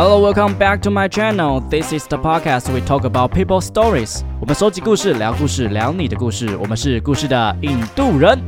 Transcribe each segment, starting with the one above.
Hello, welcome back to my channel. This is the podcast we talk about people stories. 我们收集故事，聊故事，聊你的故事。我们是故事的印度人。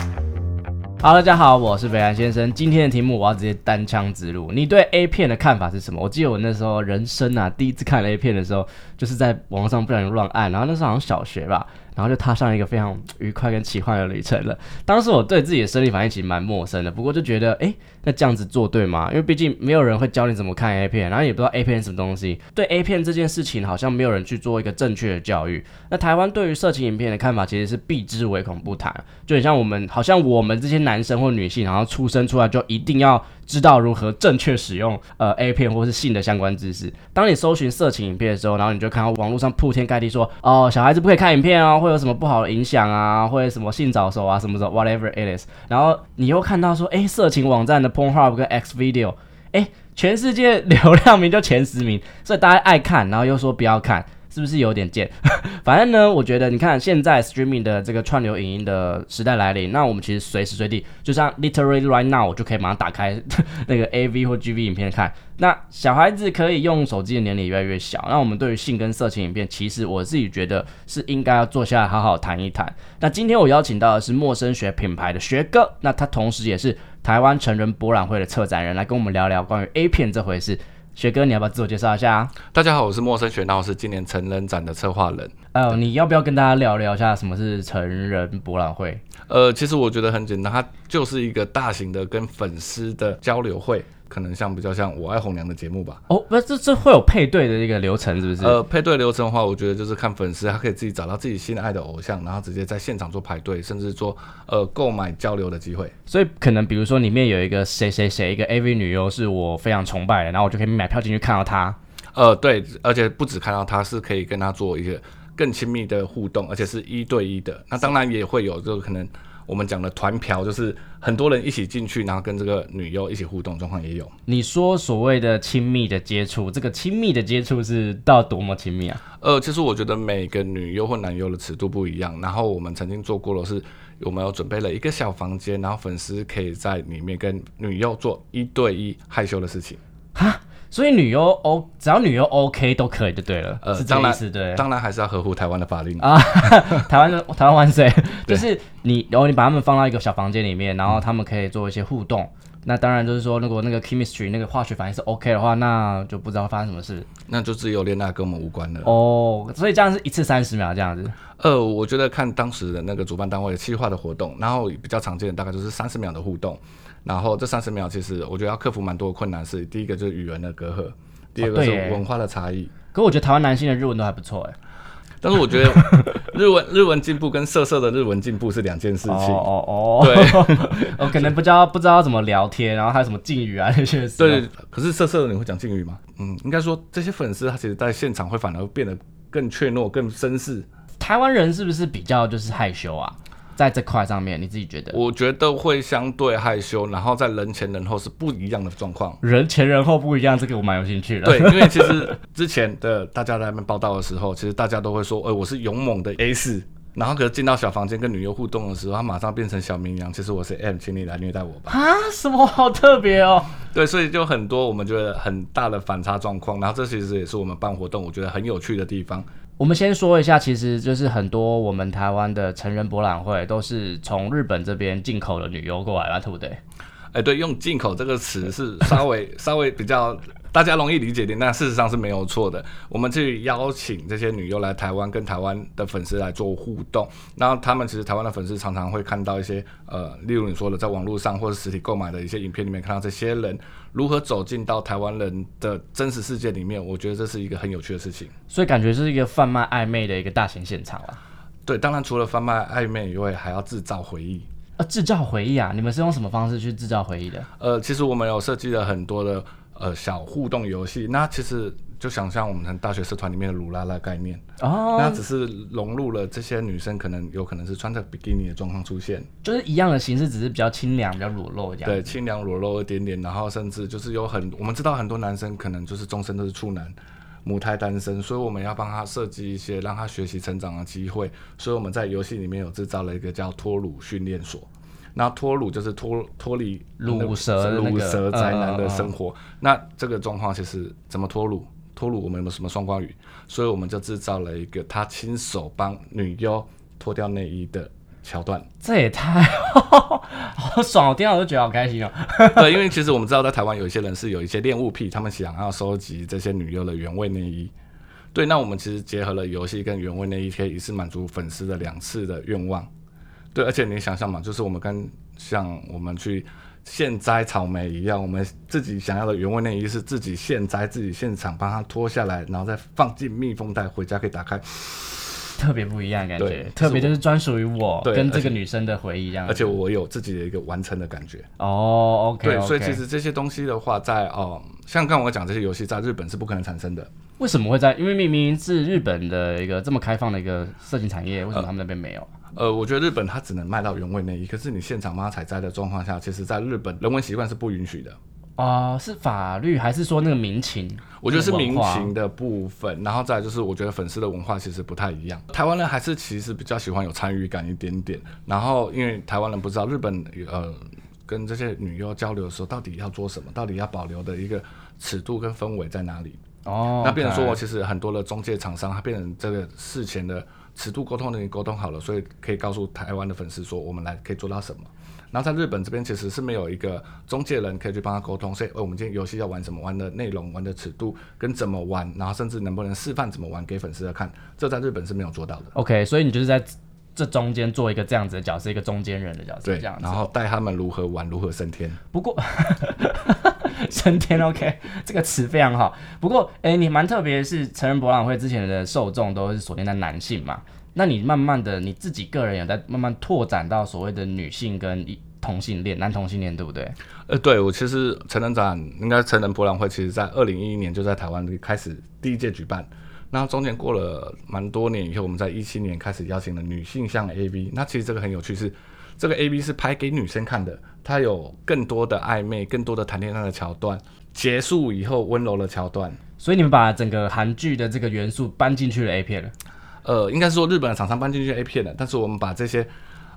Hello，，大家好，我是北安先生。今天的题目我要直接单枪直入。你对 A 片的看法是什么？我记得我那时候人生啊，第一次看 A 片的时候，就是在网上不小心乱按，然后那时候好像小学吧。然后就踏上一个非常愉快跟奇幻的旅程了。当时我对自己的生理反应其实蛮陌生的，不过就觉得，哎，那这样子做对吗？因为毕竟没有人会教你怎么看 A 片，然后也不知道 A 片什么东西。对 A 片这件事情，好像没有人去做一个正确的教育。那台湾对于色情影片的看法，其实是避之唯恐不谈。就很像我们，好像我们这些男生或女性，然后出生出来就一定要。知道如何正确使用呃 A 片或是性的相关知识。当你搜寻色情影片的时候，然后你就看到网络上铺天盖地说，哦，小孩子不可以看影片哦，会有什么不好的影响啊，或者什么性早熟啊，什么的 whatever it is。然后你又看到说，哎，色情网站的 Pornhub 跟 X Video，哎，全世界 流量名就前十名，所以大家爱看，然后又说不要看。是不是有点贱？反正呢，我觉得你看现在 streaming 的这个串流影音的时代来临，那我们其实随时随地，就像 literally right now，我就可以马上打开 那个 AV 或 GV 影片看。那小孩子可以用手机的年龄越来越小，那我们对于性跟色情影片，其实我自己觉得是应该要坐下来好好谈一谈。那今天我邀请到的是陌生学品牌的学哥，那他同时也是台湾成人博览会的策展人，来跟我们聊聊关于 A 片这回事。学哥，你要不要自我介绍一下？大家好，我是陌生学，那我是今年成人展的策划人。呃，你要不要跟大家聊聊一下什么是成人博览会？呃，其实我觉得很简单，它就是一个大型的跟粉丝的交流会。可能像比较像我爱红娘的节目吧。哦，那，这这会有配对的一个流程，是不是？呃，配对流程的话，我觉得就是看粉丝，他可以自己找到自己心爱的偶像，然后直接在现场做排队，甚至做呃购买交流的机会。所以可能比如说里面有一个谁谁谁一个 AV 女优是我非常崇拜的，然后我就可以买票进去看到她。呃，对，而且不止看到她，是可以跟她做一个更亲密的互动，而且是一对一的。那当然也会有，就可能。我们讲的团嫖就是很多人一起进去，然后跟这个女优一起互动，状况也有。你说所谓的亲密的接触，这个亲密的接触是到多么亲密啊？呃，其实我觉得每个女优或男优的尺度不一样。然后我们曾经做过的是，我们有准备了一个小房间，然后粉丝可以在里面跟女优做一对一害羞的事情。哈？所以女优 O，只要女优 OK 都可以就对了，呃，是这意思对。当然还是要合乎台湾的法律啊，台湾的台湾万岁。就是你，然后你把他们放到一个小房间里面，然后他们可以做一些互动。那当然就是说，如果那个 chemistry 那个化学反应是 OK 的话，那就不知道发生什么事。那就只有恋爱跟我们无关了。哦，所以这样是一次三十秒这样子。呃，我觉得看当时的那个主办单位计划的活动，然后比较常见的大概就是三十秒的互动。然后这三十秒，其实我觉得要克服蛮多的困难，是第一个就是语言的隔阂，第二个是文化的差异。可我觉得台湾男性的日文都还不错哎，但是我觉得日文日文进步跟色色的日文进步是两件事情。哦哦，对，我可能不知道不知道怎么聊天，然后还有什么敬语啊那些。对，可是色色的你会讲敬语吗？嗯，应该说这些粉丝他其实在现场会反而变得更怯懦、更绅士。台湾人是不是比较就是害羞啊？在这块上面，你自己觉得？我觉得会相对害羞，然后在人前人后是不一样的状况。人前人后不一样，这个我蛮有兴趣的。对，因为其实之前的大家在那边报道的时候，其实大家都会说，哎，我是勇猛的 A 四，然后可是进到小房间跟女优互动的时候，他马上变成小绵羊。其实我是 M，请你来虐待我吧。啊，什么好特别哦？对，所以就很多我们觉得很大的反差状况。然后这其实也是我们办活动我觉得很有趣的地方。我们先说一下，其实就是很多我们台湾的成人博览会都是从日本这边进口的女优过来啦，对不对？哎，对，用进口这个词是稍微 稍微比较。大家容易理解点，但事实上是没有错的。我们去邀请这些女优来台湾，跟台湾的粉丝来做互动。然后他们其实台湾的粉丝常常会看到一些呃，例如你说的，在网络上或者实体购买的一些影片里面，看到这些人如何走进到台湾人的真实世界里面。我觉得这是一个很有趣的事情。所以感觉是一个贩卖暧昧的一个大型现场啊。对，当然除了贩卖暧昧以外，还要制造回忆。呃，制造回忆啊？你们是用什么方式去制造回忆的？呃，其实我们有设计了很多的。呃，小互动游戏，那其实就想象我们大学社团里面的鲁拉拉概念哦，那只是融入了这些女生可能有可能是穿着比基尼的状况出现，就是一样的形式，只是比较清凉、比较裸露这样。对，清凉裸露一点点，然后甚至就是有很我们知道很多男生可能就是终身都是处男，母胎单身，所以我们要帮他设计一些让他学习成长的机会，所以我们在游戏里面有制造了一个叫脱乳训练所。然后脱乳就是脱脱离乳蛇乳蛇宅男的生活。那这个状况其实怎么脱乳？脱乳我们有没有什么双关语？所以我们就制造了一个他亲手帮女优脱掉内衣的桥段。这也太好爽，我听到我就觉得好开心哦。对，因为其实我们知道在台湾有一些人是有一些恋物癖，他们想要收集这些女优的原味内衣。对，那我们其实结合了游戏跟原味内衣，可以一次满足粉丝的两次的愿望。对，而且你想象嘛，就是我们跟像我们去现摘草莓一样，我们自己想要的原味内衣是自己现摘、自己现场帮它脱下来，然后再放进密封袋，回家可以打开。特别不一样的感觉，特别就是专属于我跟这个女生的回忆这样子。而且我有自己的一个完成的感觉。哦，OK，对，所以其实这些东西的话在，哦，像刚刚我讲这些游戏，在日本是不可能产生的。为什么会在？因为明明是日本的一个这么开放的一个色情产业，为什么他们那边没有？呃，我觉得日本它只能卖到原味内衣，可是你现场帮它采摘的状况下，其实在日本人文习惯是不允许的。啊、是法律还是说那个民情？我觉得是民情的部分，然后再就是我觉得粉丝的文化其实不太一样。台湾人还是其实比较喜欢有参与感一点点，然后因为台湾人不知道日本呃跟这些女优交流的时候到底要做什么，到底要保留的一个尺度跟氛围在哪里。哦，那变成说，我其实很多的中介厂商，他变成这个事前的尺度沟通的已经沟通好了，所以可以告诉台湾的粉丝说，我们来可以做到什么。然后在日本这边其实是没有一个中介人可以去帮他沟通，所以，呃，我们今天游戏要玩什么，玩的内容、玩的尺度跟怎么玩，然后甚至能不能示范怎么玩给粉丝看，这在日本是没有做到的。OK，所以你就是在这中间做一个这样子的角色，一个中间人的角色，对这样，子。然后带他们如何玩，如何升天。不过 升天 OK 这个词非常好。不过，哎、你蛮特别是，成人博览会之前的受众都是锁定在男性嘛？那你慢慢的你自己个人有在慢慢拓展到所谓的女性跟同性恋、男同性恋，对不对？呃，对我其实成人展应该成人博览会，其实在二零一一年就在台湾开始第一届举办。那中间过了蛮多年以后，我们在一七年开始邀请了女性向 AV。那其实这个很有趣是，这个 AV 是拍给女生看的，它有更多的暧昧、更多的谈恋爱的桥段，结束以后温柔的桥段。所以你们把整个韩剧的这个元素搬进去了 A 片了。呃，应该是说日本的厂商搬进去 A 片了，但是我们把这些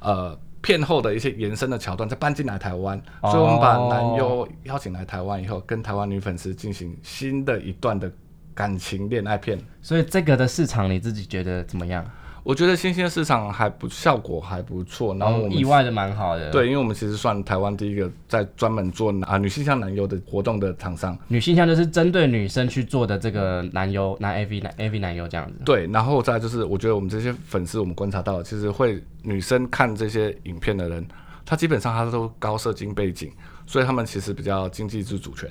呃片后的一些延伸的桥段再搬进来台湾，哦所以我们把男优邀请来台湾以后，跟台湾女粉丝进行新的一段的感情恋爱片。所以这个的市场你自己觉得怎么样？我觉得新兴的市场还不效果还不错，然后我们、意外的蛮好的。，对，因为我们其实算台湾第一个在专门做啊女性向男优的活动的厂商。女性向就是针对女生去做的这个男优、男 AV、男 AV 男优这样子。对，然后再就是，我觉得我们这些粉丝，我们观察到，其实会女生看这些影片的人，她基本上她都高社经背景，所以他们其实比较经济自主权。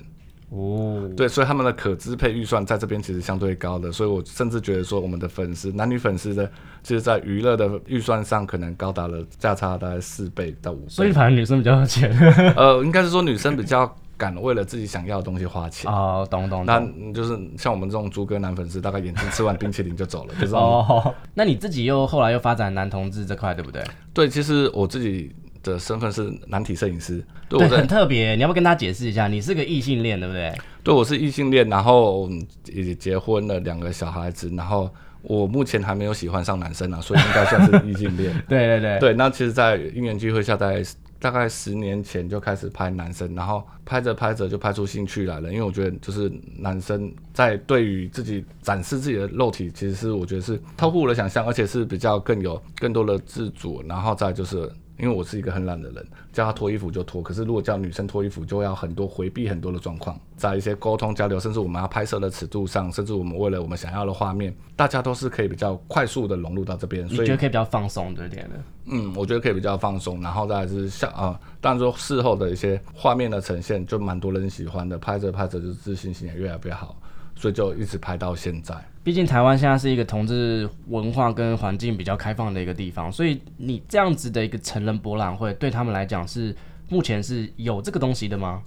哦，对，所以他们的可支配预算在这边其实相对高的，所以我甚至觉得说，我们的粉丝男女粉丝的，其实在娱乐的预算上可能高达了价差大概四倍到五倍。所以反正女生比较有钱。呃，应该是说女生比较敢为了自己想要的东西花钱。哦，懂懂那。就是像我们这种猪哥男粉丝，大概眼睛吃完冰淇淋就走了，就是。哦，那你自己又后来又发展男同志这块，对不对？对，其实我自己的身份是男体摄影师，对对，我很特别。你要不要跟大家解释一下？你是个异性恋，对不对？对我是异性恋，然后嗯也结婚了两个小孩子，然后我目前还没有喜欢上男生啊，所以应该算是异性恋。对对对。对，那其实，在因缘聚会下，在大概十年前就开始拍男生，然后拍着拍着就拍出兴趣来了。因为我觉得，就是男生在对于自己展示自己的肉体，其实是我觉得是超乎我的想象，而且是比较更有更多的自主。然后再就是，因为我是一个很懒的人，叫他脱衣服就脱，可是如果叫女生脱衣服，就要很多回避很多的状况，在一些沟通交流，甚至我们要拍摄的尺度上，甚至我们为了我们想要的画面，大家都是可以比较快速的融入到这边。所以你觉得可以比较放松对点的？嗯，我觉得可以比较放松，然后再来是像啊、当然说事后的一些画面的呈现，就蛮多人喜欢的，拍着拍着就自信心也越来越好，所以就一直拍到现在。毕竟台湾现在是一个同志文化跟环境比较开放的一个地方，所以你这样子的一个成人博览会，对他们来讲是目前是有这个东西的吗？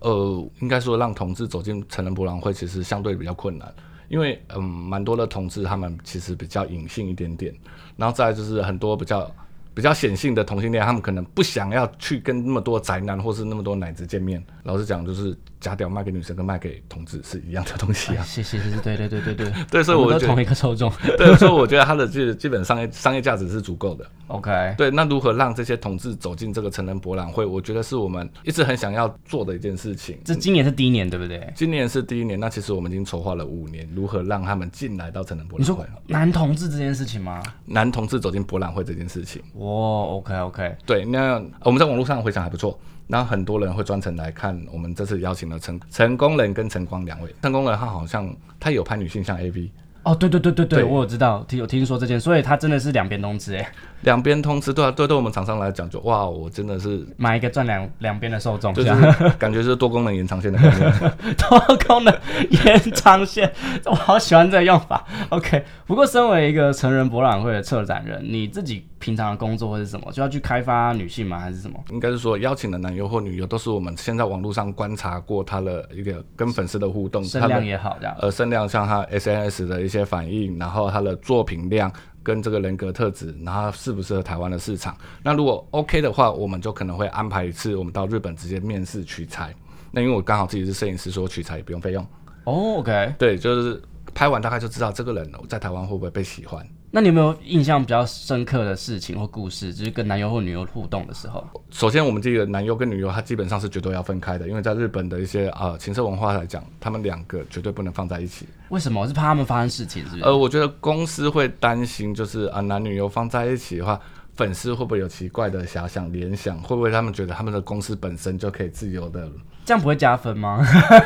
呃，应该说让同志走进成人博览会，其实相对比较困难，因为嗯，蛮多的同志他们其实比较隐性一点点，然后再来就是很多比较比较显性的同性恋，他们可能不想要去跟那么多宅男或是那么多奶子见面，老实讲，就是假屌卖给女生跟卖给同志是一样的东西啊。谢谢谢谢，对对对对对，对，所以我觉得同一个受众。对，所以我觉得它的基基本商业商业价值是足够的。OK，对，那如何让这些同志走进这个成人博览会，我觉得是我们一直很想要做的一件事情。这今年是第一年对不对？今年是第一年，那其实我们已经筹划了五年，如何让他们进来到成人博览会，男同志这件事情吗？男同志走进博览会这件事情。哇，OK OK，对，那我们在网络上回响还不错，然后很多人会专程来看我们这次邀请了陈陈工人跟陈光两位。陈工人他好像他有拍女性向 AV，哦，对对对对对，对。我有知道，听有听说这件，所以他真的是两边通吃哎，两边通吃，对啊，对对我们厂商来讲就哇，我真的是买一个赚两两边的受众，就是感觉是多功能延长线的概念。多功能延长线，我好喜欢这个用法。OK，不过身为一个成人博览会的策展人，你自己平常的工作会是什么？就要去开发女性吗？还是什么？应该是说邀请的男优或女优都是我们现在网络上观察过他的一个跟粉丝的互动，声量也好，这样。呃声量，像他 SNS 的一些反应，然后他的作品量跟这个人格特质，然后适不适合台湾的市场。那如果 OK 的话，我们就可能会安排一次我们到日本直接面试取材。那因为我刚好自己是摄影师，所以取材也不用费用。哦，OK，对，就是拍完大概就知道这个人在台湾会不会被喜欢。那你有没有印象比较深刻的事情或故事，就是跟男优或女优互动的时候？首先，我们这个男优跟女优，他基本上是绝对要分开的，因为在日本的一些呃情色文化来讲，他们两个绝对不能放在一起。为什么？是怕他们发生事情，是不是？呃，我觉得公司会担心，就是啊、男女优放在一起的话，粉丝会不会有奇怪的遐想、联想？会不会他们觉得他们的公司本身就可以自由的？这样不会加分吗？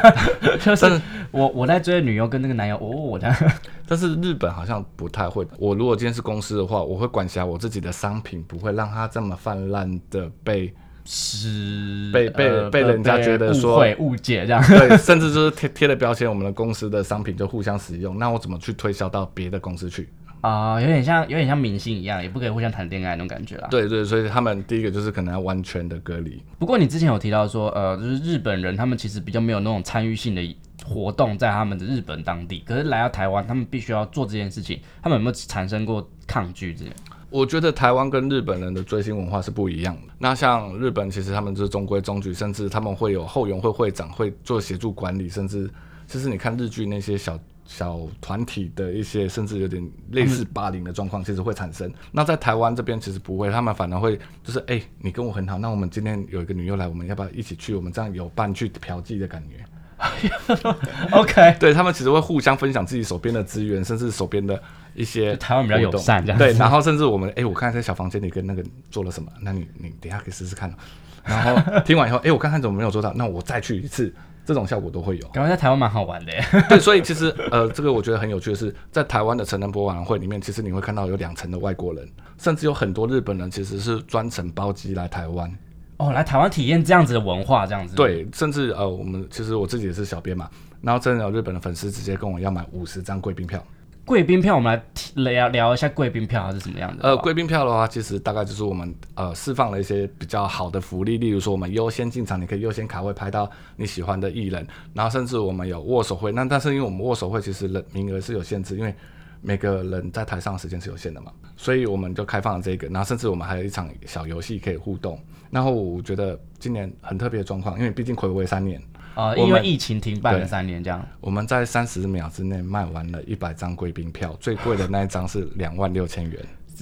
就是我我在追的女优跟那个男优，哦，我的 但是日本好像不太会。我如果今天是公司的话，我会管辖我自己的商品，不会让它这么泛滥的被是被被呃被人家觉得说误会误解这样。对，甚至就是贴贴了标签，我们的公司的商品就互相使用。那我怎么去推销到别的公司去？啊、有点像有点像明星一样，也不可以互相谈恋爱那种感觉啦。对对，所以他们第一个就是可能要完全的隔离。不过你之前有提到说，呃，就是日本人他们其实比较没有那种参与性的活动在他们的日本当地，可是来到台湾，他们必须要做这件事情，他们有没有产生过抗拒这样？我觉得台湾跟日本人的追星文化是不一样的。那像日本，其实他们就是中规中矩，甚至他们会有后援会会长会做协助管理，甚至就是你看日剧那些小小团体的一些，甚至有点类似霸凌的状况，其实会产生。那在台湾这边其实不会，他们反而会就是哎、你跟我很好，那我们今天有一个女优来，我们要不要一起去？我们这样有伴去嫖妓的感觉。OK，对他们其实会互相分享自己手边的资源，甚至手边的一些台湾比较友善这样子对，然后甚至我们哎、我看看在小房间里跟那个做了什么，那你你等一下可以试试看。然后听完以后，哎、我看看怎么没有做到，那我再去一次，这种效果都会有。感觉在台湾蛮好玩的耶。对，所以其实呃，这个我觉得很有趣的是，在台湾的成人博览会里面，其实你会看到有两层的外国人，甚至有很多日本人其实是专程包机来台湾。哦，来台湾体验这样子的文化，这样子。，对，甚至呃，我们其实我自己也是小编嘛，然后真的有日本的粉丝直接跟我要买五十张贵宾票。贵宾票，我们来聊聊一下贵宾票还是什么样的。呃，贵宾票的话，其实大概就是我们呃释放了一些比较好的福利，例如说我们优先进场，你可以优先卡位拍到你喜欢的艺人，然后甚至我们有握手会。那但是因为我们握手会其实人名额是有限制，因为每个人在台上的时间是有限的嘛，所以我们就开放了这个。然后甚至我们还有一场小游戏可以互动。然后我觉得今年很特别的状况，因为毕竟暌违三年，呃，我们因为疫情停办了三年，这样。我们在三十秒之内卖完了一百张贵宾票，最贵的那一张是两万六千元。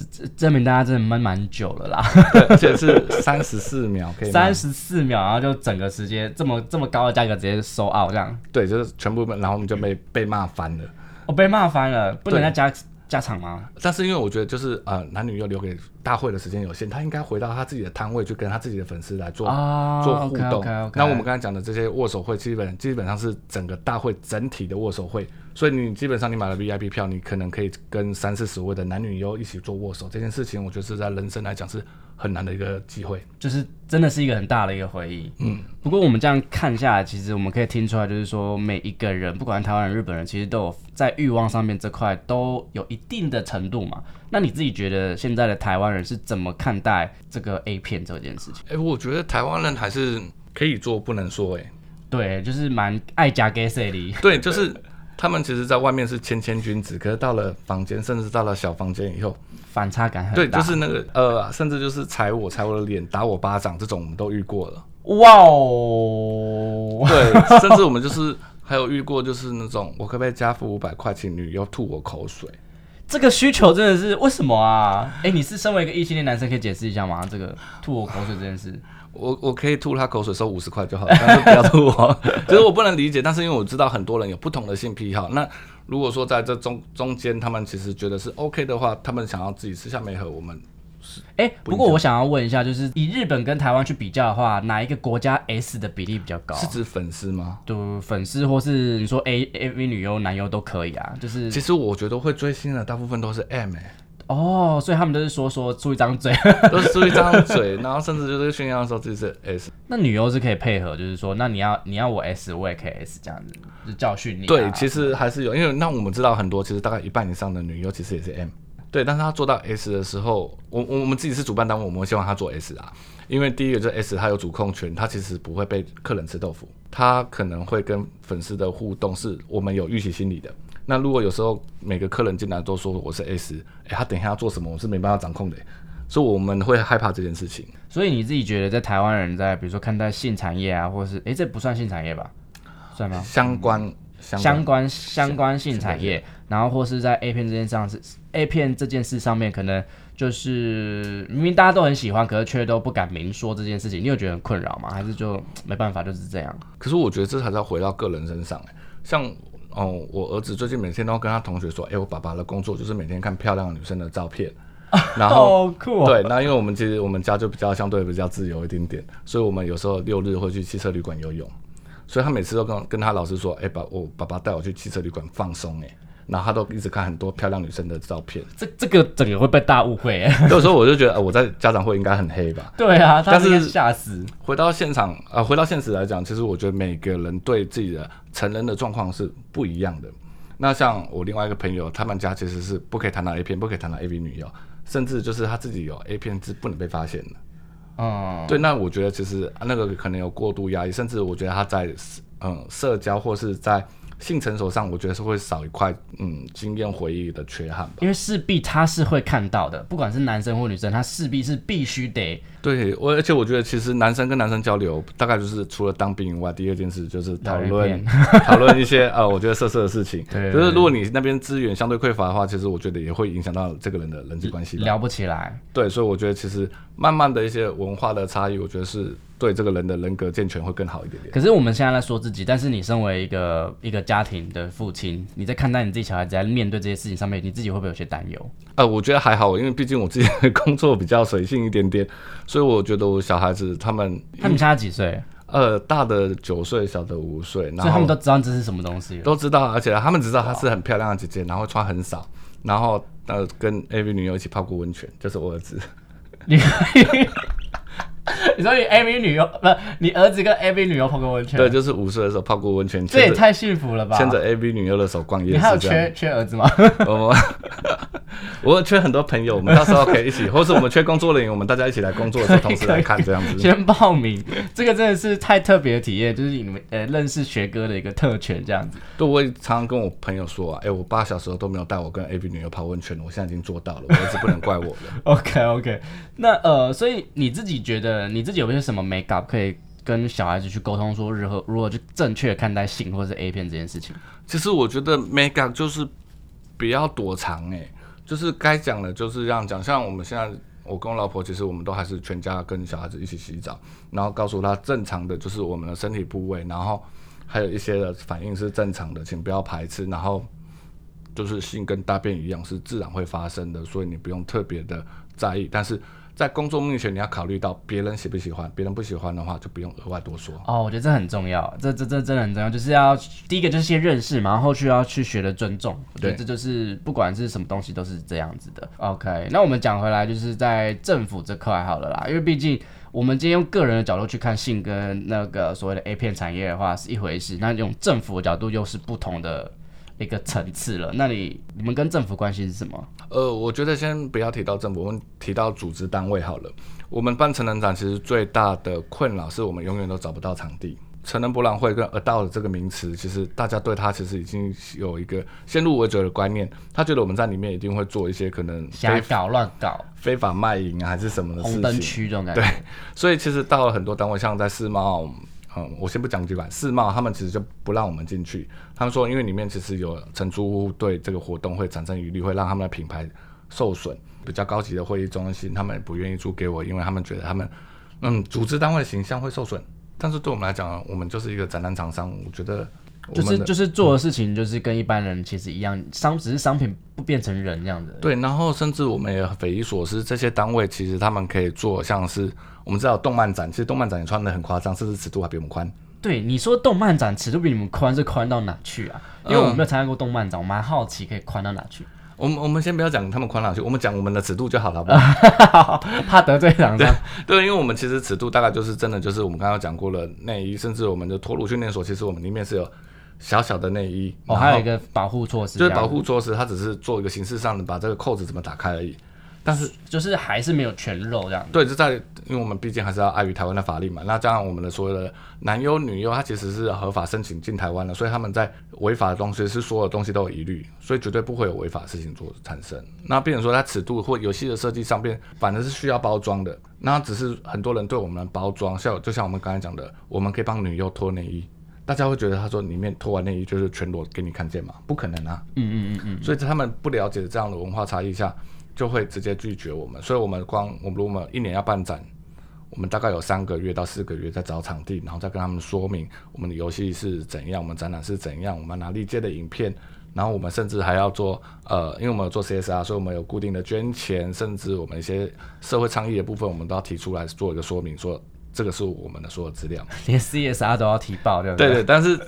这证明大家真的闷蛮久了啦，而且是三十四秒可以卖三十四秒，然后就整个时间这么这么高的价格直接收 out 这样，对，就是全部，然后我们就被被骂翻了。我、被骂翻了，不能对再加加场吗？但是因为我觉得就是呃，男女又留给大会的时间有限，他应该回到他自己的摊位去跟他自己的粉丝来做、啊做互动。那我们刚才讲的这些握手会，基本基本上是整个大会整体的握手会，所以你基本上你买了 VIP 票，你可能可以跟三四十位的男女优一起做握手，这件事情我觉得是在人生来讲是很难的一个机会。就是真的是一个很大的一个回忆。嗯，不过我们这样看下来，其实我们可以听出来，就是说每一个人，不管台湾人、日本人，其实都有在欲望上面这块都有一定的程度嘛。那你自己觉得现在的台湾人是怎么看待这个 A 片这件事情？哎、我觉得台湾人还是可以做，不能说哎、对，就是蛮爱加 gay 色的。对，就是他们其实在外面是谦谦君子，可是到了房间，甚至到了小房间以后，反差感很大。对，就是那个呃，甚至就是踩我、踩我的脸、打我巴掌这种，我们都遇过了。哇哦，对，甚至我们就是还有遇过，就是那种我可不可以加付五百块，请女优吐我口水？这个需求真的是为什么啊？哎，你是身为一个异性恋男生，可以解释一下吗？这个吐我口水这件事，我我可以吐他口水收五十块就好，但是不要吐我。其实我不能理解，但是因为我知道很多人有不同的性癖好，那如果说在这中中间，他们其实觉得是 OK 的话，他们想要自己吃下梅和我们。哎，不过我想要问一下，就是以日本跟台湾去比较的话，哪一个国家 S 的比例比较高？是指粉丝吗？就粉丝，或是你说 A A V 女优、男优都可以啊。就是，其实我觉得会追星的大部分都是 M 哎。哦，所以他们都是说说出一张嘴，都是出一张嘴，然后甚至就是炫耀说自己是 S。那女优是可以配合，就是说，那你要你要我 S，我也可以 S 这样子，就教训你。对，其实还是有，因为那我们知道很多，其实大概一半以上的女优其实也是 M。对，但是他做到 S 的时候，我我我们自己是主办单位，我们希望他做 S 啊，因为第一个就是 S，他有主控权，他其实不会被客人吃豆腐，他可能会跟粉丝的互动是我们有预期心理的。那如果有时候每个客人进来都说我是 S，哎，他等一下要做什么，我是没办法掌控的，所以我们会害怕这件事情。所以你自己觉得，在台湾人在比如说看待性产业啊，或者是哎，这不算性产业吧？算吗？相关。相关相关性产业，然后或是在 A 片这件上是 A 片这件事上面，可能就是明明大家都很喜欢，可是却都不敢明说这件事情，你有觉得很困扰吗？还是就没办法就是这样？可是我觉得这才是要回到个人身上哎，像哦，我儿子最近每天都跟他同学说，哎，我爸爸的工作就是每天看漂亮女生的照片，然后对，那因为我们其实我们家就比较相对比较自由一点点，所以我们有时候六日会去汽车旅馆游泳。所以他每次都跟跟他老师说：“哎，爸，我爸爸带我去汽车旅馆放松。”哎，然后他都一直看很多漂亮女生的照片。这这个整个会被大误会。有时候我就觉得，我在家长会应该很黑吧？对啊，但是吓死。回到现场呃，回到现实来讲，其实我觉得每个人对自己的成人的状况是不一样的。那像我另外一个朋友，他们家其实是不可以谈到 A 片，不可以谈到 AV 女友，甚至就是他自己有 A 片是不能被发现的。哦，对，那我觉得其实那个可能有过度压抑，甚至我觉得他在。嗯，社交或是在。性成熟上，我觉得是会少一块，嗯，经验回忆的缺憾吧。因为势必他是会看到的，不管是男生或女生，他势必是必须得。对，我而且我觉得其实男生跟男生交流，大概就是除了当兵以外，第二件事就是讨论 讨论一些呃，我觉得色色的事情。对，就是如果你那边资源相对匮乏的话，其实我觉得也会影响到这个人的人际关系。聊不起来。对，所以我觉得其实慢慢的一些文化的差异，我觉得是对这个人的人格健全会更好一点点。可是我们现在在说自己，但是你身为一个一个。家庭的父亲，你在看待你自己小孩子在面对这些事情上面，你自己会不会有些担忧？呃，我觉得还好，因为毕竟我自己的 工作比较随性一点点，所以我觉得我小孩子他们，他们现在几岁？呃，大的九岁，小的五岁，所以他们都知道这是什么东西，都知道，而且他们知道她是很漂亮的姐姐，然后穿很少，然后呃跟 AV 女友一起泡过温泉，就是我儿子。你。你说你 A V 女优不？你儿子跟 A V 女优泡过温泉？对，就是五岁的时候泡过温泉。这也太幸福了吧！牵着 A V 女优的手逛夜市，你还有缺缺儿子吗？我我缺很多朋友，我们到时候可以一起，或是我们缺工作人员，我们大家一起来工作的时候，同时来看这样子。先报名，这个真的是太特别的体验，就是你们呃认识学哥的一个特权这样子。对，我也常常跟我朋友说啊，哎，我爸小时候都没有带我跟 A V 女优泡温泉，我现在已经做到了，我儿子不能怪我了。OK OK，那呃，所以你自己觉得你自己有没有什么 make up 可以跟小孩子去沟通，说如何如何去正确看待性或者是 A 片这件事情？其实我觉得 make up 就是不要躲藏哎，就是该讲的就是这样讲。像我们现在，我跟我老婆其实我们都还是全家跟小孩子一起洗澡，然后告诉他正常的就是我们的身体部位，然后还有一些的反应是正常的，请不要排斥。然后就是性跟大便一样是自然会发生的，所以你不用特别的在意。但是在工作面前，你要考虑到别人喜不喜欢，别人不喜欢的话，就不用额外多说。哦，我觉得这很重要，这这这真的很重要，就是要第一个就是先认识嘛，然后续要去学的尊重。对，这就是不管是什么东西都是这样子的。OK，那我们讲回来，就是在政府这块好了啦，因为毕竟我们今天用个人的角度去看性跟那个所谓的 A 片产业的话是一回事，那用政府的角度又是不同的。一个层次了，那你你们跟政府关系是什么？呃，我觉得先不要提到政府，我们提到组织单位好了。我们办成人展其实最大的困扰是我们永远都找不到场地。成人博览会跟 adult 这个名词，其实大家对它其实已经有一个先入为主的观念，他觉得我们在里面一定会做一些可能非瞎搞乱搞，非法卖淫啊，还是什么的事红灯情。区这种感觉。对，所以其实到了很多单位，像在世贸，嗯，我先不讲几版，世贸他们其实就不让我们进去。他们说，因为里面其实有承租户对这个活动会产生疑虑，会让他们的品牌受损。比较高级的会议中心，他们也不愿意租给我，因为他们觉得他们，嗯，组织单位的形象会受损。但是对我们来讲，我们就是一个展览厂商，我觉得我就是就是做的事情，就是跟一般人其实一样，商只是商品不变成人这样的。对，然后甚至我们也匪夷所思，这些单位其实他们可以做像是我们知道动漫展，其实动漫展也穿的很夸张，甚至尺度还比我们宽。对，你说动漫展尺度比你们宽，是宽到哪去啊？因为我没有参加过动漫展，我蛮好奇可以宽到哪去。我们我们先不要讲他们宽哪去，我们讲我们的尺度就好了，好不好？怕得罪厂商。对，因为我们其实尺度大概就是真的就是我们刚刚讲过了内衣，甚至我们的脱乳训练所，其实我们里面是有小小的内衣，哦，还有一个保护措施，就是保护措施，它只是做一个形式上的把这个扣子怎么打开而已。但是就是还是没有全露这样。对，就在因为我们毕竟还是要碍于台湾的法律嘛，那加上我们的所有的男优女优，他其实是合法申请进台湾的，所以他们在违法的东西是所有东西都有疑虑，所以绝对不会有违法的事情做产生。那变成说它尺度或游戏的设计上边，反而是需要包装的。那只是很多人对我们的包装，像就像我们刚才讲的，我们可以帮女优脱内衣。大家会觉得他说里面脱完内衣就是全裸给你看见吗？不可能啊！嗯嗯嗯嗯，所以在他们不了解这样的文化差异下，就会直接拒绝我们。所以我们光我们如果我们一年要办展，我们大概有三个月到四个月在找场地，然后再跟他们说明我们的游戏是怎样，我们展览是怎样，我们拿历届的影片。然后我们甚至还要做，呃，因为我们有做 CSR，所以我们有固定的捐钱，甚至我们一些社会倡议的部分，我们都要提出来做一个说明，说这个是我们的所有资料。连 CSR 都要提报，对不对对对，但是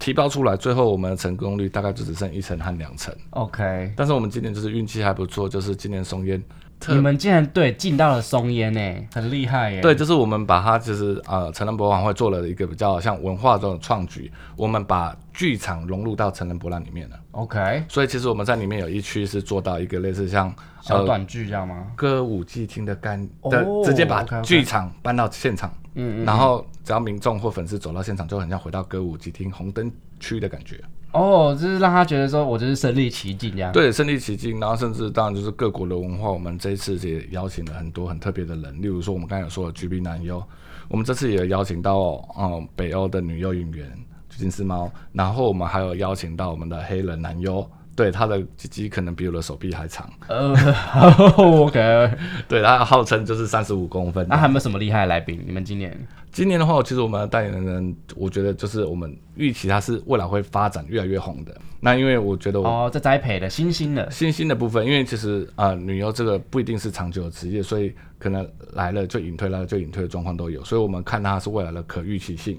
提报出来，最后我们的成功率大概就只剩一成和两成。OK，但是我们今年就是运气还不错，就是今年松烟特你们竟然对进到了松烟呢，很厉害耶。对，就是我们把它就是呃成人博览会做了一个比较像文化这种创举，我们把剧场融入到成人博览里面了。，OK，所以其实我们在里面有一区是做到一个类似像小短剧这样吗？歌舞伎厅的干的，哦直接把剧场搬到现场，嗯嗯。然后只要民众或粉丝走到现场，就很像回到歌舞伎厅红灯区的感觉。哦，就是让他觉得说我就是身临其境这样。对，身临其境，然后甚至当然就是各国的文化，我们这一次也邀请了很多很特别的人，例如说我们刚才有说的 GB 男优，我们这次也邀请到嗯北欧的女优演员金丝猫，然后我们还有邀请到我们的黑人男优，对他的鸡鸡可能比我的手臂还长，呃，OK，对他号称就是三十五公分。那还有没有什么厉害的来宾？你们今年今年的话，其实我们的代言人，我觉得就是我们预期他是未来会发展越来越红的。那因为我觉得我哦，在栽培的新兴的，新兴的部分，因为其实呃女优这个不一定是长久的职业，所以可能来了就隐退，来了就隐退的状况都有，所以我们看它是未来的可预期性。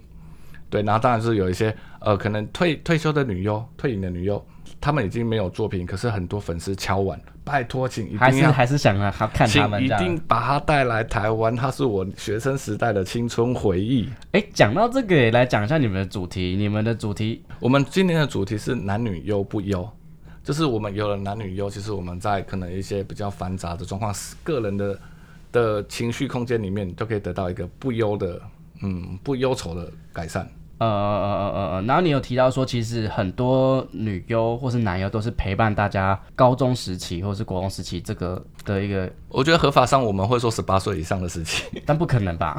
对，然后当然是有一些呃可能退退休的女优、退隐的女优，她们已经没有作品，可是很多粉丝敲碗，拜托，请一还是定要。还是想啊，好看他们一定。把他带来台湾，他是我学生时代的青春回忆。哎，讲到这个，也来讲一下你们的主题。你们的主题我们今年的主题是男女优不优，就是我们有了男女优，其实我们在可能一些比较繁杂的状况，个人的的情绪空间里面，都可以得到一个不忧的，嗯，不忧愁的改善。呃呃呃呃呃，然后你有提到说，其实很多女优或是男优都是陪伴大家高中时期或是国中时期这个的一个，我觉得合法上我们会说十八岁以上的时期，但不可能吧？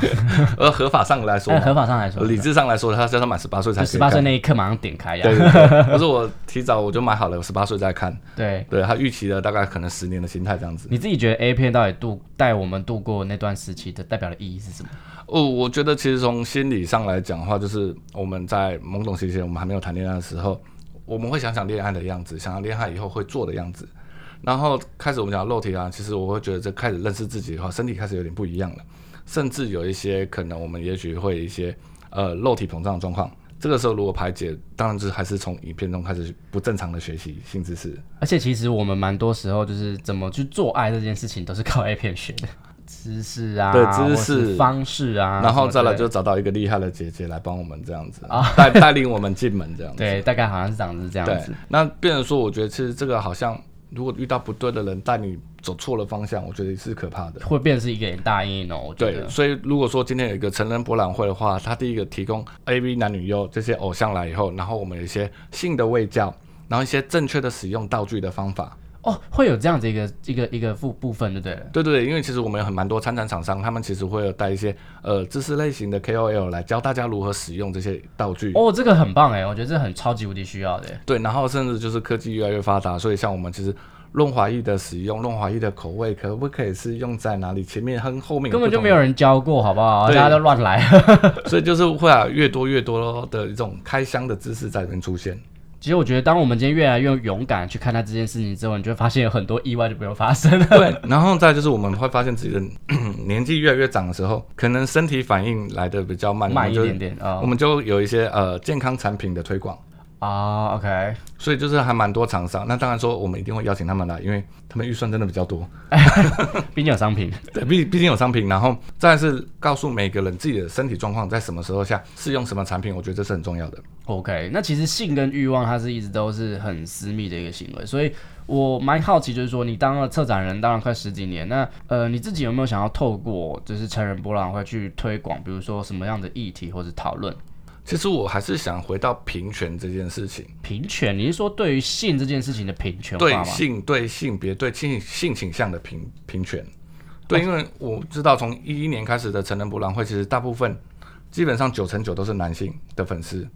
而 合法上来说合法上来说，理智上来说，他叫他满十八岁才十八岁那一刻马上点开呀。对对对，可是我提早我就买好了，我十八岁再看。对，对他预期了大概可能十年的心态这样子。你自己觉得 A 片到底度带我们度过那段时期的代表的意义是什么？哦，我觉得其实从心理上来讲的话，就是我们在懵懂期间，我们还没有谈恋爱的时候，我们会想想恋爱的样子，想想恋爱以后会做的样子。然后开始我们讲肉体啊，其实我会觉得这开始认识自己的话，身体开始有点不一样了，甚至有一些可能我们也许会一些呃肉体膨胀的状况。这个时候如果排解，当然就是还是从影片中开始不正常的学习性知识。而且其实我们蛮多时候就是怎么去做爱这件事情，都是靠 A 片学的姿势啊，对姿势方式啊，然后再来就找到一个厉害的姐姐来帮我们这样子，带带领我们进门这样子。对，大概好像是长得是这样对子。，那变成说，我觉得其实这个好像如果遇到不对的人带你走错了方向，我觉得是可怕的。会变成是一个很大阴影哦。我觉对，所以如果说今天有一个成人博览会的话，他第一个提供 A V 男女优这些偶像来以后，然后我们有一些性的卫教，然后一些正确的使用道具的方法。哦，会有这样子一个一个一个部部分，对不对对对，因为其实我们有很蛮多参展厂商，他们其实会有带一些呃知识类型的 KOL 来教大家如何使用这些道具。哦，这个很棒哎，我觉得这很超级无敌需要的。对，然后甚至就是科技越来越发达，所以像我们其实润滑液的使用，润滑液的口味可不可以是用在哪里？前面和后面根本就没有人，教过，好不好？大家都乱来。所以就是会有越多越多的一种开箱的知识在里面出现。其实我觉得，当我们今天越来越勇敢去看待这件事情之后，你就会发现有很多意外就不用发生了。对，然后再就是我们会发现自己的年纪越来越长的时候，可能身体反应来的比较慢，慢一点点啊我们就有一些呃健康产品的推广。啊，OK，所以就是还蛮多厂商，那当然说我们一定会邀请他们来，因为他们预算真的比较多，毕竟有商品。对，毕毕竟有商品，然后再来是告诉每个人自己的身体状况在什么时候下适用什么产品，我觉得这是很重要的。OK，那其实性跟欲望它是一直都是很私密的一个行为，所以我蛮好奇，就是说你当了策展人，当了快十几年，那呃你自己有没有想要透过就是成人博览会去推广，比如说什么样的议题或者讨论其实我还是想回到平权这件事情，平权？你是说对于性这件事情的平权吗？对性、对性别、对性性倾向的平平权。对，因为我知道从一一年开始的成人博览会，其实大部分基本上九成九都是男性的粉丝。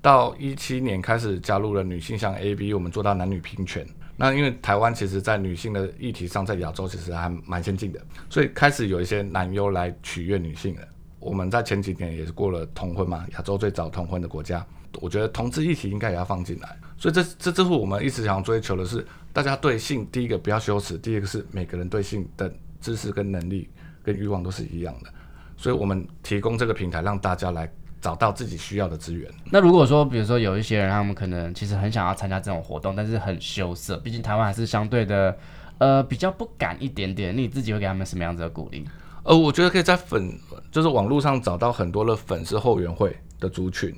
到一七年开始加入了女性向 A B，我们做到男女平权。那因为台湾其实在女性的议题上，在亚洲其实还蛮先进的，所以开始有一些男优来取悦女性了。我们在前几年也是过了同婚嘛，亚洲最早同婚的国家，我觉得同志议题应该也要放进来。所以这这这是我们一直想追求的是，大家对性第一个不要羞耻，第二个是每个人对性的知识跟能力跟欲望都是一样的。所以我们提供这个平台，让大家来找到自己需要的资源。那如果说，比如说有一些人，他们可能其实很想要参加这种活动，但是很羞涩，毕竟台湾还是相对的，呃，比较不敢一点点。你自己会给他们什么样子的鼓励？呃，我觉得可以在粉，就是网络上找到很多的粉丝后援会的族群，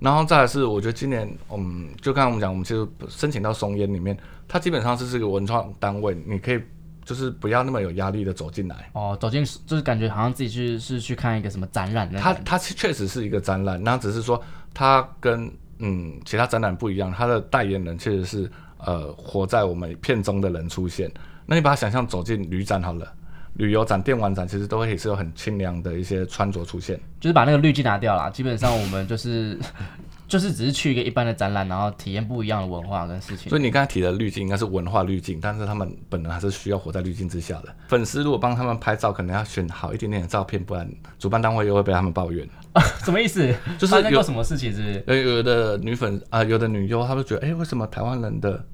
然后再来是，我觉得今年，嗯，就刚才我们讲，我们其实申请到松烟里面，它基本上是这个文创单位，你可以就是不要那么有压力的走进来。哦，走进就是感觉好像自己去是去看一个什么展览它它确实是一个展览，那只是说它跟嗯其他展览不一样，它的代言人确实是呃活在我们片中的人出现。那你把它想象走进旅展好了，旅游展、电玩展其实都会是有很清凉的一些穿着出现。就是把那个滤镜拿掉了。基本上我们就是 就是只是去一个一般的展览，然后体验不一样的文化跟事情。所以你刚才提的滤镜应该是文化滤镜，但是他们本人还是需要活在滤镜之下的。粉丝如果帮他们拍照，可能要选好一点点的照片，不然主办单位又会被他们抱怨。什么意思？就是有什么事情？是不是？有有的女粉啊、有的女优，她会觉得，哎、为什么台湾人的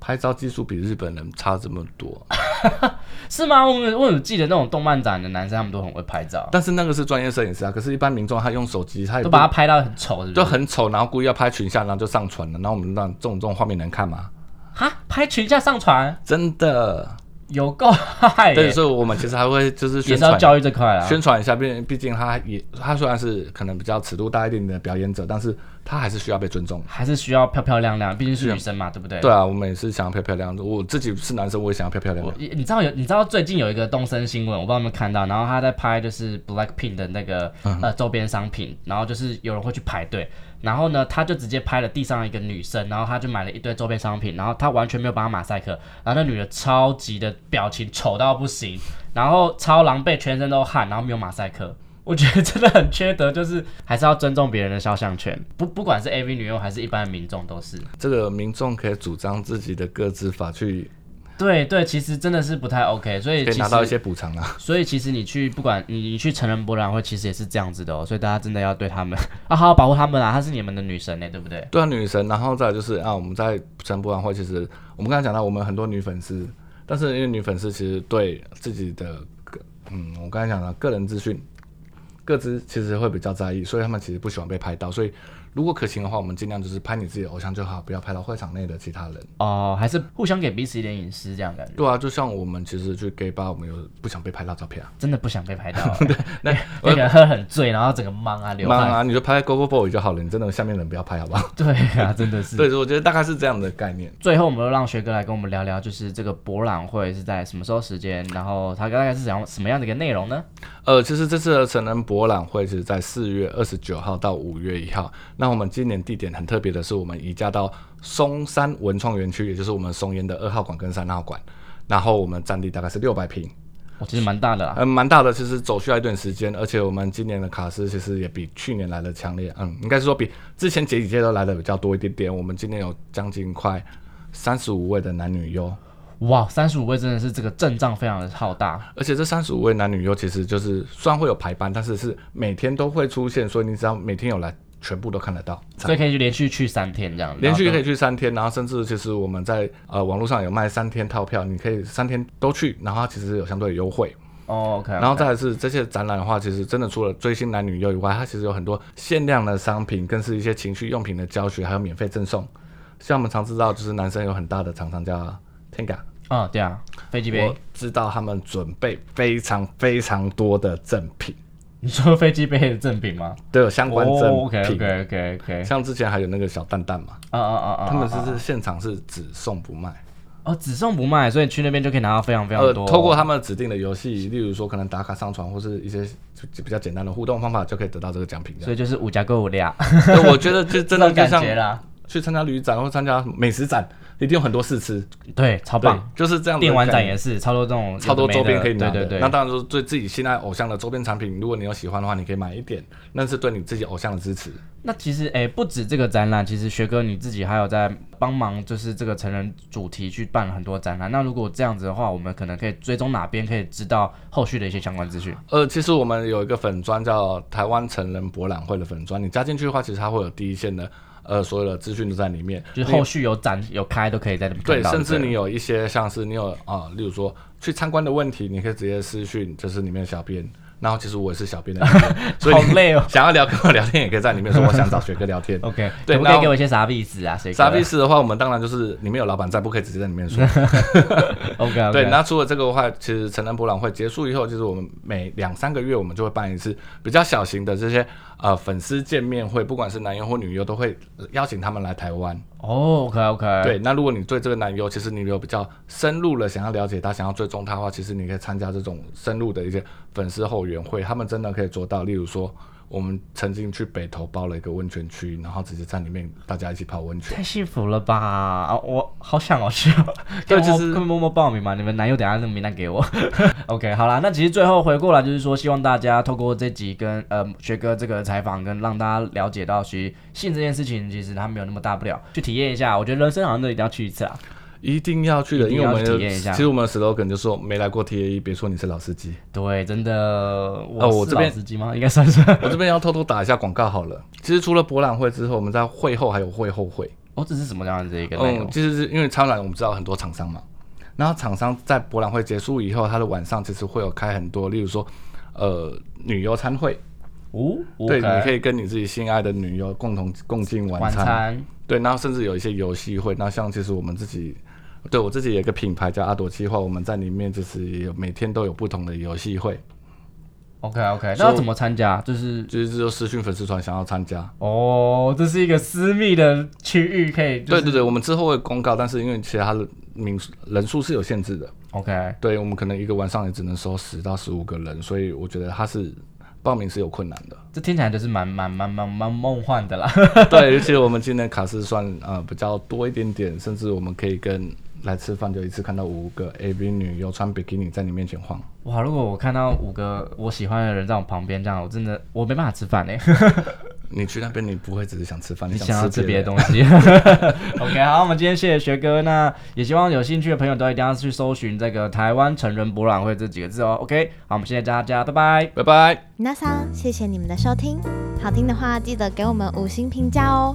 拍照技术比日本人差这么多？是吗？我们我有记得那种动漫展的男生，他们都很会拍照，但是那个是专业摄影师啊，可是一般民众他用手机，他也都把它拍到很丑？就很丑，然后故意要拍群像，然后就上传了，然后我们让这种这种画面能看吗？哈，拍群像上传，真的，有够害对，所以我们其实还会就是也是要宣传教育这块啊。宣传一下，毕毕竟他也他虽然是可能比较尺度大一点的表演者，但是他还是需要被尊重。还是需要漂漂亮亮，毕竟是女生嘛，对不对？对啊，我们也是想要漂漂亮亮。我自己是男生，我也想要漂漂亮我亮。你知道有你知道最近有一个东森新闻，我不知道有没有看到，然后他在拍就是 Blackpink 的那个、嗯呃周边商品，然后就是有人会去排队，然后呢他就直接拍了地上一个女生，然后他就买了一堆周边商品，然后他完全没有帮她马赛克，然后那女的超级的表情丑到不行，然后超狼狈，全身都汗，然后没有马赛克。我觉得真的很缺德，就是还是要尊重别人的肖像权，不不管是 AV 女优还是一般的民众都是。这个民众可以主张自己的个资法去，对对，其实真的是不太 OK，所以拿到一些补偿啊。所以其实你去不管你你去成人博览会，其实也是这样子的哦。所以大家真的要对他们啊好好保护他们啊，她是你们的女神呢，对不对？对啊，女神，然后再来就是啊，我们在成人博览会，其实我们刚才讲到，我们很多女粉丝，但是因为女粉丝其实对自己的个，嗯，我刚才讲了个人资讯、各自其实会比较在意，所以他们其实不喜欢被拍到，所以如果可行的话，我们尽量就是拍你自己的偶像就好，不要拍到会场内的其他人。哦，还是互相给彼此一点隐私，这样感觉。对啊，就像我们其实去 gay bar，我们有不想被拍到照片啊。真的不想被拍到。对，那那个喝很醉，然后整个忙啊流汗啊，你就拍 GoGo Boy 就好了。你真的下面人不要拍好不好？对啊，真的是。对，我觉得大概是这样的概念。最后，我们就让学哥来跟我们聊聊，就是这个博览会是在什么时候时间，然后它大概是怎样什么样的一个内容呢？呃，其实这次的成人博览会是在四月二十九号到五月一号。那我们今年地点很特别的是，我们移驾到松山文创园区，也就是我们松烟的二号馆跟三号馆。然后我们占地大概是六百平，哦，其实蛮大的啦。嗯，蛮大的，其实走需要一段时间，而且我们今年的卡司其实也比去年来的强烈。嗯，应该是说比之前几届都来的比较多一点点。我们今年有将近快三十五位的男女优。哇，三十五位真的是这个阵仗非常的浩大，而且这三十五位男女优其实就是虽然会有排班，但是是每天都会出现，所以你只要每天有来，全部都看得到，所以可以去连续去三天这样，连续可以去三天，然后甚至其实我们在呃网络上有卖三天套票，你可以三天都去，然后它其实有相对优惠。哦，OK，然后再来是这些展览的话，其实真的除了追星男女优以外，它其实有很多限量的商品，更是一些情趣用品的教学，还有免费赠送。像我们常知道，就是男生有很大的厂商叫 Tenga。啊，对啊，飞机杯，我知道他们准备非常非常多的赠品。你说飞机杯的赠品吗？都有相关赠品。OK OK OK OK。像之前还有那个小蛋蛋嘛。啊啊啊啊！他们是是现场是只送不卖。哦，只送不卖，所以去那边就可以拿到非常非常多。透过他们指定的游戏，例如说可能打卡上传或是一些比较简单的互动方法，就可以得到这个奖品。所以就是五加购物量。我觉得就真的就像。去参加旅展或参加美食展。一定有很多试吃，对，超棒，就是这样。电玩展也是超多这种，超多周边可以拿。对对对。那当然说对自己心爱偶像的周边产品，如果你有喜欢的话，你可以买一点，那是对你自己偶像的支持。那其实诶，不止这个展览，其实学哥你自己还有在帮忙，就是这个成人主题去办很多展览。那如果这样子的话，我们可能可以追踪哪边可以知道后续的一些相关资讯。呃，其实我们有一个粉砖叫台湾成人博览会的粉砖，你加进去的话，其实它会有第一线的。呃，所有的资讯都在里面，就是后续有展有开都可以在里面对，甚至你有一些像是你有啊，例如说去参观的问题，你可以直接私讯，就是里面的小编。然后其实我也是小编的，所以好累哦。想要聊跟我聊天，也可以在里面说我想找学哥聊天。OK，对，可以给我一些啥壁纸啊？啥壁纸的话，我们当然就是里面有老板在，不可以直接在里面说。OK，对。那除了这个的话，其实成人博览会结束以后，就是我们每两三个月我们就会办一次比较小型的这些呃粉丝见面会，不管是男优或女优，都会邀请他们来台湾。哦，OK，OK。对，那如果你对这个男优，其实你有比较深入了想要了解他，想要追踪他的话，其实你可以参加这种深入的一些粉丝后援会，他们真的可以做到。例如说，我们曾经去北投包了一个温泉区，然后直接在里面大家一起泡温泉，太幸福了吧！啊，我好想哦去，对，就是可以默默报名嘛。你们男友等下那个名单给我。OK，好啦，那其实最后回过来就是说，希望大家透过这集跟呃学哥这个采访，跟让大家了解到，其实性这件事情其实它没有那么大不了，去体验一下。我觉得人生好像都一定要去一次啊。一定要去的，因为我们其实我们的 slogan 就说没来过 T A E，别说你是老司机。对，真的。哦，我这边司机吗？应该算是。我这边要偷偷打一下广告好了。其实除了博览会之后，我们在会后还有会后会。哦，这是什么样的一个内容？其实是因为超然我们知道很多厂商嘛，然后厂商在博览会结束以后，他的晚上其实会有开很多，例如说呃女优餐会。哦。对，你可以跟你自己心爱的女优共同共进晚餐。对，然后甚至有一些游戏会。那像其实我们自己。对我自己有一个品牌叫阿朵计划，我们在里面就是有每天都有不同的游戏会。OK OK，那要怎么参加？就是就是说私讯粉丝团想要参加。哦，这是一个私密的区域，可以。对对对，我们之后会公告，但是因为其他的名人数是有限制的。OK，对我们可能一个晚上也只能收十到十五个人，所以我觉得他是报名是有困难的。这听起来就是蛮蛮蛮蛮蛮梦幻的啦。对，而且我们今天卡是算呃比较多一点点，甚至我们可以跟。来吃饭就一次看到五个 AV 女优穿比基尼在你面前晃。哇！如果我看到五个我喜欢的人在我旁边这样，我真的我没办法吃饭嘞。你去那边你不会只是想吃饭，你想要吃别的东西。OK，好，我们今天谢谢学哥，那也希望有兴趣的朋友都一定要去搜寻这个台湾成人博览会这几个字哦。OK，好，我们谢谢大家，拜拜，拜拜。那桑，谢谢你们的收听，好听的话记得给我们五星评价哦。